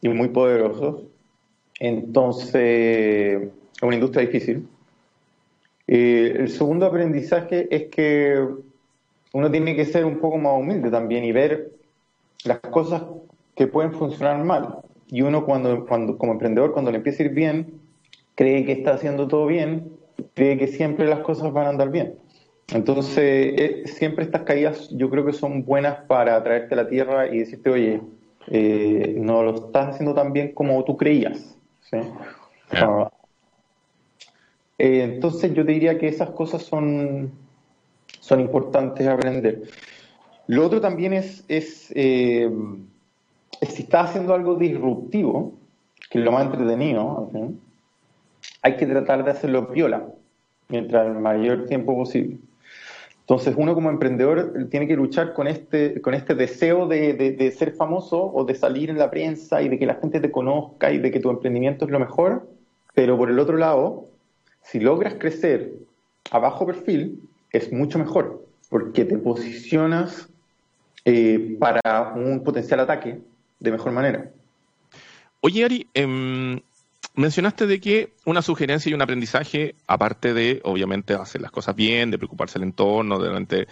y muy poderosos. Entonces, es una industria difícil. Eh, el segundo aprendizaje es que uno tiene que ser un poco más humilde también y ver las cosas que pueden funcionar mal. Y uno cuando, cuando como emprendedor, cuando le empieza a ir bien, cree que está haciendo todo bien, cree que siempre las cosas van a andar bien. Entonces, eh, siempre estas caídas yo creo que son buenas para traerte a la tierra y decirte, oye, eh, no lo estás haciendo tan bien como tú creías. Ah, eh, entonces yo te diría que esas cosas son, son importantes aprender. Lo otro también es, es, eh, si estás haciendo algo disruptivo, que es lo más entretenido, hay que tratar de hacerlo piola, mientras el mayor tiempo posible. Entonces uno como emprendedor tiene que luchar con este, con este deseo de, ser famoso o de salir en la prensa y de que la gente te conozca y de que tu emprendimiento es lo mejor, pero por el otro lado, si logras crecer a bajo perfil, es mucho mejor, porque te posicionas eh, para un potencial ataque de mejor manera. Oye, Ari, eh, mencionaste de que una sugerencia y un aprendizaje, aparte de, obviamente, hacer las cosas bien, de preocuparse del entorno, de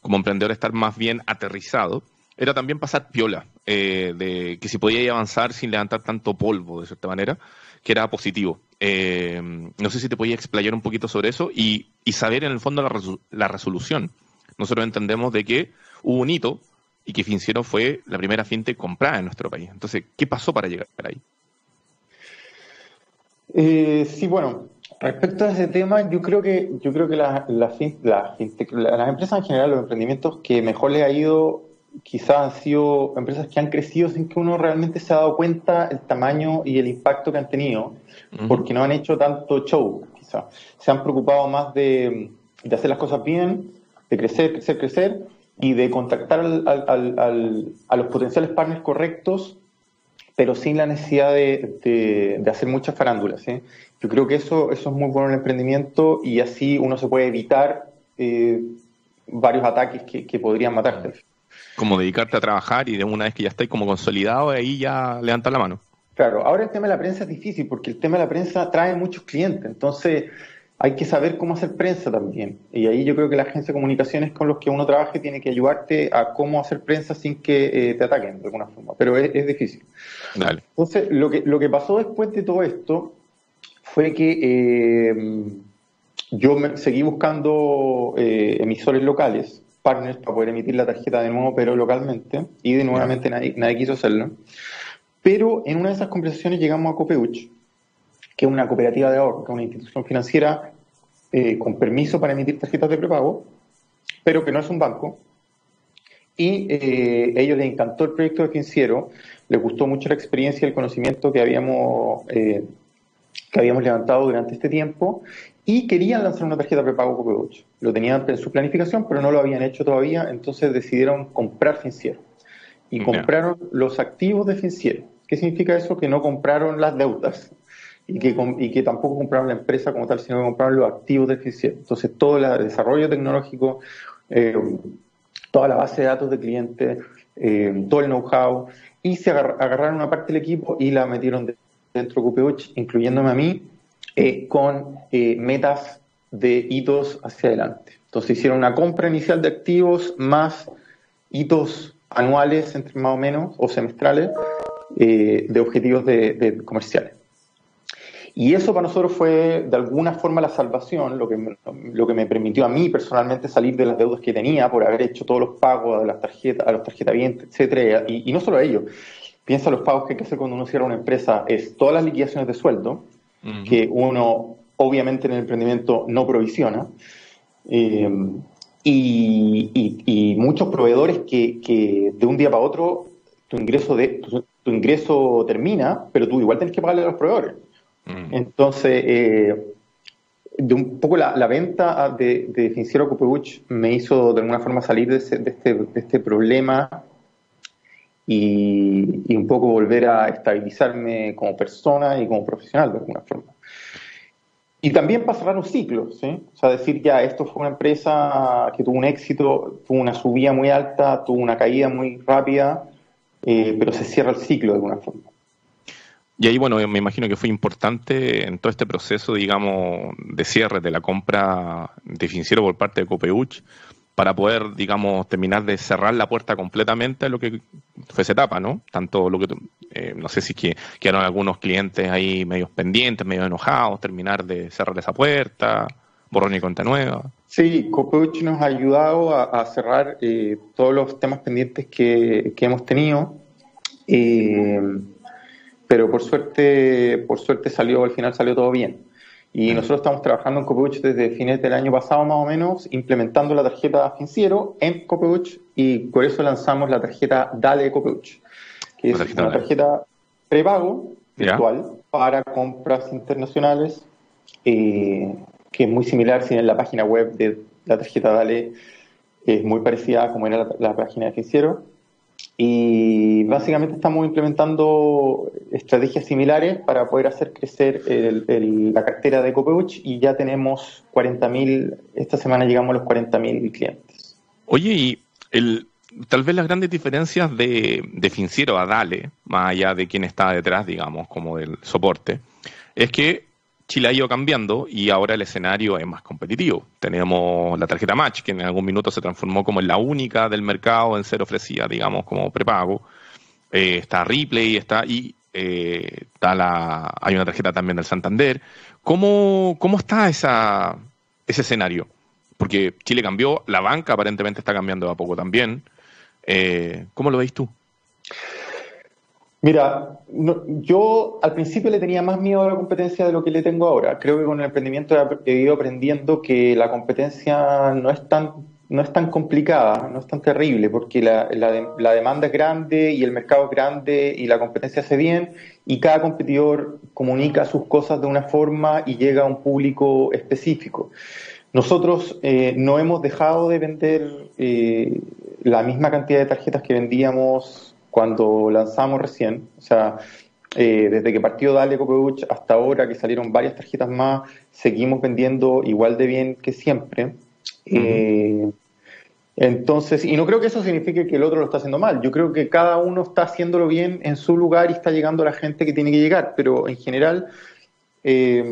como emprendedor estar más bien aterrizado, era también pasar piola, eh, de que si podía avanzar sin levantar tanto polvo, de cierta manera, que era positivo. Eh, no sé si te podía explayar un poquito sobre eso y, saber en el fondo la, la, resolución. Nosotros entendemos de que hubo un hito y que Finciero fue la primera finte comprada en nuestro país. Entonces, ¿qué pasó para llegar ahí? Eh, sí, bueno, respecto a ese tema, yo creo que yo creo que las empresas en general, los emprendimientos que mejor les ha ido, quizás han sido empresas que han crecido sin que uno realmente se ha dado cuenta el tamaño y el impacto que han tenido, porque no han hecho tanto show, quizás. Se han preocupado más de, hacer las cosas bien, de crecer, crecer, crecer, y de contactar a los potenciales partners correctos pero sin la necesidad de, hacer muchas farándulas. ¿eh? Yo creo que eso, eso es muy bueno en el emprendimiento y así uno se puede evitar eh, varios ataques que, podrían matarte. Como dedicarte a trabajar y de una vez que ya estáis como consolidado, ahí ya levantar la mano. Claro, ahora el tema de la prensa es difícil porque el tema de la prensa trae muchos clientes, entonces hay que saber cómo hacer prensa también. Y ahí yo creo que la agencia de comunicaciones con los que uno trabaje tiene que ayudarte a cómo hacer prensa sin que eh, te ataquen de alguna forma, pero es, difícil. Entonces, lo que, lo que pasó después de todo esto fue que eh, yo me, seguí buscando eh, emisores locales, partners, para poder emitir la tarjeta de nuevo, pero localmente, y de nuevamente nadie, nadie quiso hacerlo. Pero en una de esas conversaciones llegamos a Copeuch, que es una cooperativa de ahorro, que es una institución financiera eh, con permiso para emitir tarjetas de prepago, pero que no es un banco. Y eh, a ellos les encantó el proyecto de financiero, les gustó mucho la experiencia y el conocimiento que habíamos, eh, que habíamos levantado durante este tiempo y querían lanzar una tarjeta prepago Copy Lo tenían en su planificación, pero no lo habían hecho todavía, entonces decidieron comprar Finciero. Y compraron los activos de Finciero. ¿Qué significa eso? Que no compraron las deudas y que, y que tampoco compraron la empresa como tal, sino que compraron los activos de Finciero. Entonces, todo el desarrollo tecnológico, eh, toda la base de datos de clientes, eh, todo el know-how, y se agarraron una parte del equipo y la metieron dentro de Copeuch, incluyéndome a mí, eh, con eh, metas de hitos hacia adelante. Entonces hicieron una compra inicial de activos más hitos anuales, entre más o menos, o semestrales, de objetivos de, comerciales. Y eso para nosotros fue de alguna forma la salvación, lo que, me, lo que me permitió a mí personalmente salir de las deudas que tenía por haber hecho todos los pagos a las tarjetas, a los tarjetavientes, etcétera, y, y no solo a ello. Piensa los pagos que hay que hacer cuando uno cierra una empresa, es todas las liquidaciones de sueldo, que uno obviamente en el emprendimiento no provisiona. Eh, y, muchos proveedores que, de un día para otro tu ingreso, de, tu, ingreso termina, pero tú igual tienes que pagarle a los proveedores. Entonces, eh, de un poco la, venta de, de Financiero me hizo de alguna forma salir de, este, este problema y, un poco volver a estabilizarme como persona y como profesional de alguna forma. Y también para cerrar un ciclo, ¿sí? O sea, decir ya, esto fue una empresa que tuvo un éxito, tuvo una subida muy alta, tuvo una caída muy rápida, eh, pero se cierra el ciclo de alguna forma. Y ahí, bueno, me imagino que fue importante en todo este proceso, digamos, de cierre de la compra de financiero por parte de Copeuch, para poder, digamos, terminar de cerrar la puerta completamente a lo que fue esa etapa, ¿no? Tanto lo que, eh, no sé si que, quedaron algunos clientes ahí medios pendientes, medio enojados, terminar de cerrar esa puerta, borrón y cuenta nueva. Sí, Copeuch nos ha ayudado a, cerrar eh, todos los temas pendientes que, hemos tenido. Eh, pero por suerte, por suerte salió, al final salió todo bien. Y nosotros estamos trabajando en Copeuch desde fines del año pasado más o menos, implementando la tarjeta financiero en Copeuch y por eso lanzamos la tarjeta Dale Copeuch, que es una tarjeta prepago virtual para compras internacionales, eh, que es muy similar, si en la página web de la tarjeta Dale es muy parecida a como era la, la página de financiero. Y básicamente estamos implementando estrategias similares para poder hacer crecer la cartera de Copeuch y ya tenemos 40.000, esta semana llegamos a los 40.000 clientes. Oye, y el, tal vez las grandes diferencias de, de Finciero a Dale, más allá de quién está detrás, digamos, como del soporte, es que Chile ha ido cambiando y ahora el escenario es más competitivo. Tenemos la tarjeta Match, que en algún minuto se transformó como en la única del mercado en ser ofrecida, digamos, como prepago. Eh, está Ripley, está y eh, está la, hay una tarjeta también del Santander. ¿Cómo, cómo está ese escenario? Porque Chile cambió, la banca aparentemente está cambiando a poco también. Eh, ¿Cómo lo veis tú? Mira, yo al principio le tenía más miedo a la competencia de lo que le tengo ahora. Creo que con el emprendimiento he ido aprendiendo que la competencia no es tan, no es tan complicada, no es tan terrible, porque la, la, demanda es grande y el mercado es grande y la competencia hace bien y cada competidor comunica sus cosas de una forma y llega a un público específico. Nosotros eh, no hemos dejado de vender eh, la misma cantidad de tarjetas que vendíamos cuando lanzamos recién, o sea, eh, desde que partió Dale Copeuch hasta ahora, que salieron varias tarjetas más, seguimos vendiendo igual de bien que siempre. Eh, entonces, y no creo que eso signifique que el otro lo está haciendo mal. Yo creo que cada uno está haciéndolo bien en su lugar y está llegando a la gente que tiene que llegar, pero en general, eh,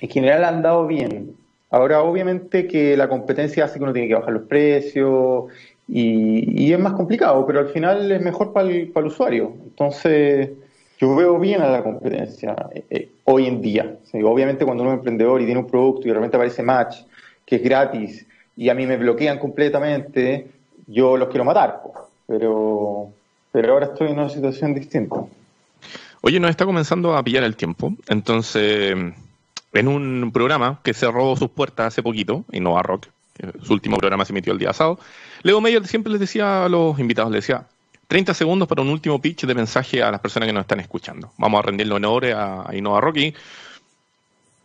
en general han dado bien. Ahora, obviamente que la competencia hace que uno tiene que bajar los precios y, es más complicado, pero al final es mejor para el, para el usuario. Entonces, yo veo bien a la competencia eh, eh, hoy en día. obviamente cuando uno es emprendedor y tiene un producto y de repente aparece Match, que es gratis, y a mí me bloquean completamente, yo los quiero matar. Pero, pero ahora estoy en una situación distinta. Oye, nos está comenzando a pillar el tiempo, entonces en un programa que cerró sus puertas hace poquito, Innova Rock, su último programa se emitió el día sábado, Leo Meyer siempre les decía a los invitados, les decía, 30 segundos para un último pitch de mensaje a las personas que nos están escuchando. Vamos a rendirle honores a, a Innova Rock y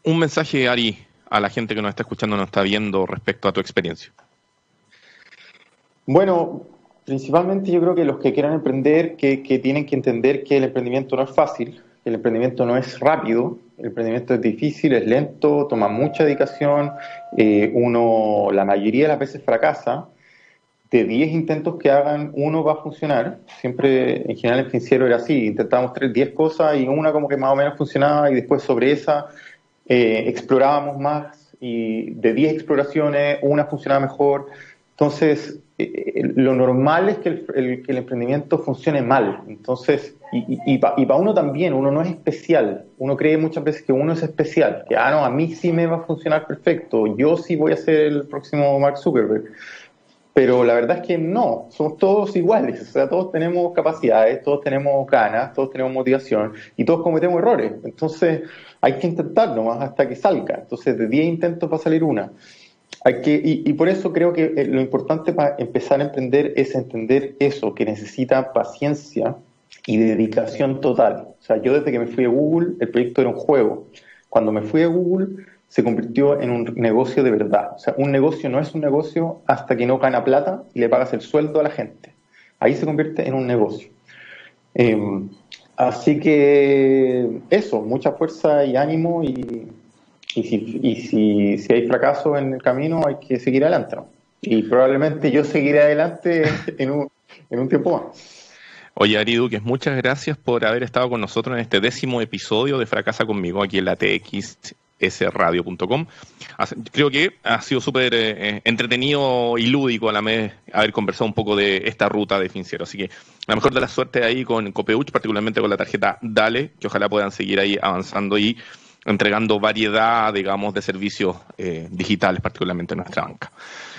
un mensaje, Ari, a la gente que nos está escuchando, nos está viendo respecto a tu experiencia. Bueno, principalmente yo creo que los que quieran emprender, que, tienen que entender que el emprendimiento no es fácil, que el emprendimiento no es rápido, el emprendimiento es difícil, es lento, toma mucha dedicación, eh, uno la mayoría de las veces fracasa, de 10 intentos que hagan, uno va a funcionar. Siempre, en general, en financiero era así. Intentábamos tres, 10 cosas y una como que más o menos funcionaba y después sobre esa eh, explorábamos más y de 10 exploraciones, una funcionaba mejor. Entonces, eh, eh, lo normal es que el, que el, emprendimiento funcione mal. Entonces, y, y, para uno también, uno no es especial. Uno cree muchas veces que uno es especial, que, ah, no, a mí sí me va a funcionar perfecto, yo sí voy a ser el próximo Mark Zuckerberg. Pero la verdad es que no, somos todos iguales, o sea, todos tenemos capacidades, todos tenemos ganas, todos tenemos motivación y todos cometemos errores. Entonces, hay que intentar nomás hasta que salga. Entonces, de 10 intentos va a salir una. Hay que, y, por eso creo que eh, lo importante para empezar a emprender es entender eso, que necesita paciencia y dedicación total. O sea, yo desde que me fui a Google, el proyecto era un juego. Cuando me fui a Google, se convirtió en un negocio de verdad. O sea, un negocio no es un negocio hasta que no gana plata y le pagas el sueldo a la gente. Ahí se convierte en un negocio. Em, así que eso, mucha fuerza y ánimo y, y si, y si, si hay fracaso en el camino hay que seguir adelante. Y probablemente yo seguiré adelante en un, en un tiempo más. Oye, Ari Duques, muchas gracias por haber estado con nosotros en este décimo episodio de Fracasa conmigo aquí en la TX sradio.com. Creo que ha sido súper eh, entretenido y lúdico a la vez haber conversado un poco de esta ruta de Finciero. Así que la mejor de la suerte ahí con Copeuch, particularmente con la tarjeta Dale, que ojalá puedan seguir ahí avanzando y entregando variedad, digamos, de servicios eh, digitales, particularmente en nuestra banca.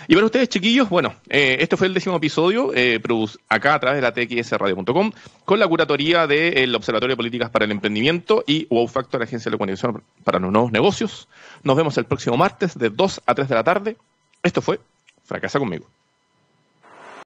Y para ustedes, chiquillos, bueno, eh, este fue el décimo episodio, eh, acá a través de la txsradio.com, con la curatoría del Observatorio de Políticas para el Emprendimiento y Wow Factor, Agencia de Comunicación para los Nuevos Negocios. Nos vemos el próximo martes de 2 a 3 de la tarde. Esto fue Fracasa conmigo.